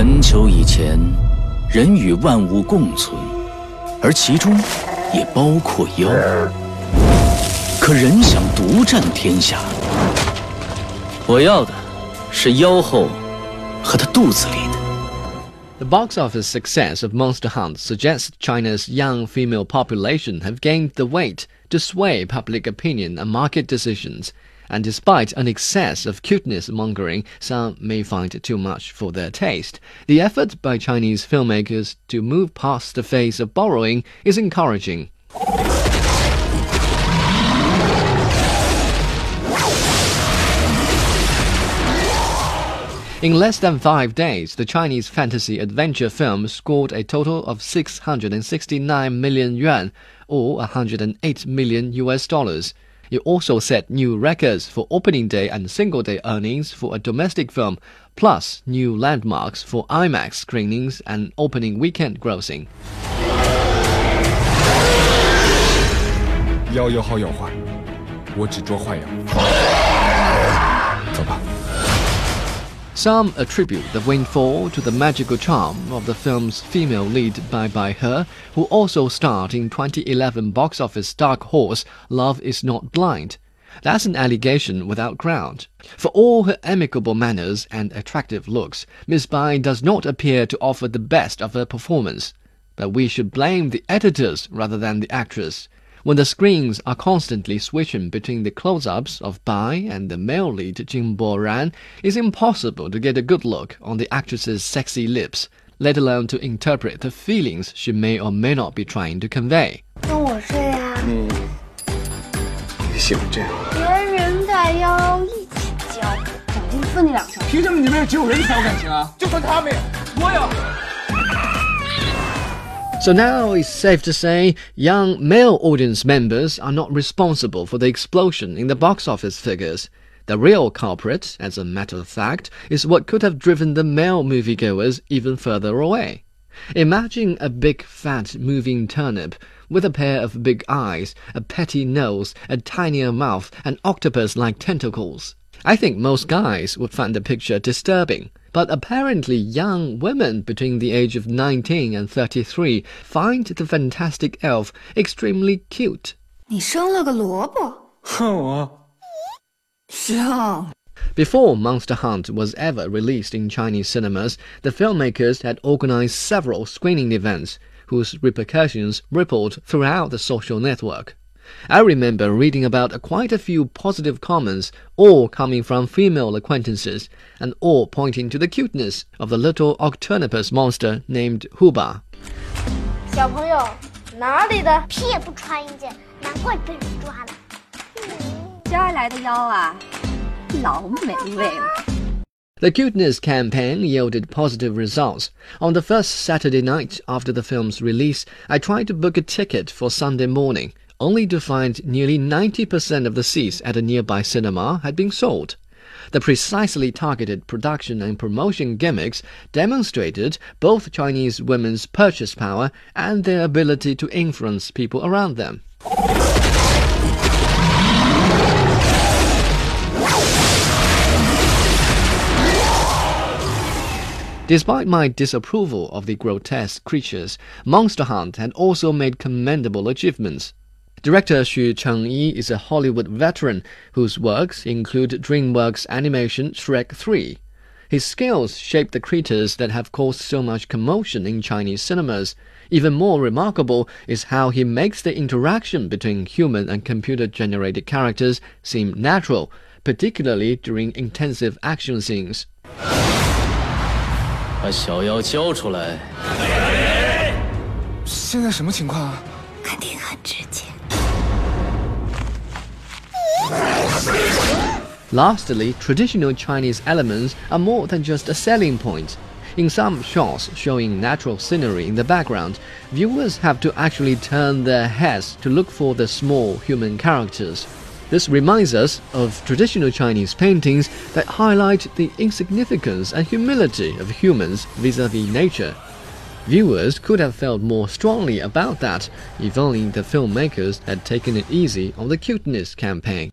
很久以前，人与万物共存，而其中也包括妖。可人想独占天下，我要的是妖后和她肚子里的。The box office success of Monster Hunt suggests China's young female population have gained the weight to sway public opinion and market decisions. And despite an excess of cuteness mongering some may find it too much for their taste, the effort by Chinese filmmakers to move past the phase of borrowing is encouraging. In less than five days, the Chinese fantasy adventure film scored a total of 669 million yuan, or 108 million US dollars. It also set new records for opening day and single day earnings for a domestic film, plus new landmarks for IMAX screenings and opening weekend grossing. 妖有好有坏，我只捉坏妖。走吧。 Some attribute the windfall to the magical charm of the film's female lead Bai Bai He, who also starred in 2011 box office Dark Horse Love is Not Blind. That's an allegation without ground. For all her amicable manners and attractive looks, Miss Bai does not appear to offer the best of her performance. But we should blame the editors rather than the actress when the screens are constantly switching between the close-ups of Bai and the male lead Jing Boran, it's impossible to get a good look on the actress's sexy lips, let alone to interpret the feelings she may or may not be trying to convey. 跟我睡啊！嗯，你喜欢这样？别人在腰一起教，长进分你两条。凭什么你们有只有人才有感情啊？就算他没有，我有。So now it's safe to say young male audience members are not responsible for the explosion in the box office figures. The real culprit, as a matter of fact, is what could have driven the male moviegoers even further away. Imagine a big fat moving turnip with a pair of big eyes, a petty nose, a tinier mouth, and octopus like tentacles. I think most guys would find the picture disturbing, but apparently young women between the age of 19 and 33 find the fantastic elf extremely cute. 你生了个萝卜，我生。 Before Monster Hunt was ever released in Chinese cinemas, the filmmakers had organized several screening events whose repercussions rippled throughout the social network. I remember reading about quite a few positive comments, all coming from female acquaintances, and all pointing to the cuteness of the little octopus monster named Huba. 小朋友，哪里的？皮也不穿一件，难怪被人抓了。家来的妖啊，老美味了。 The cuteness campaign yielded positive results. On the first Saturday night after the film's release, I tried to book a ticket for Sunday morning, only to find nearly 90% of the seats at a nearby cinema had been sold. The precisely targeted production and promotion gimmicks demonstrated both Chinese women's purchase power and their ability to influence people around them. Despite my disapproval of the grotesque creatures, Monster Hunt had also made commendable achievements. Director Xu Chengyi is a Hollywood veteran whose works include DreamWorks animation Shrek 3. His skills shape the creatures that have caused so much commotion in Chinese cinemas. Even more remarkable is how he makes the interaction between human and computer generated characters seem natural, particularly during intensive action scenes. 把小妖交出来！现在什么情况啊？肯定很值。Lastly, traditional Chinese elements are more than just a selling point. In some shots showing natural scenery in the background, viewers have to actually turn their heads to look for the small human characters. This reminds us of traditional Chinese paintings that highlight the insignificance and humility of humans vis-a-vis nature. Viewers could have felt more strongly about that if only the filmmakers had taken it easy on the cuteness campaign.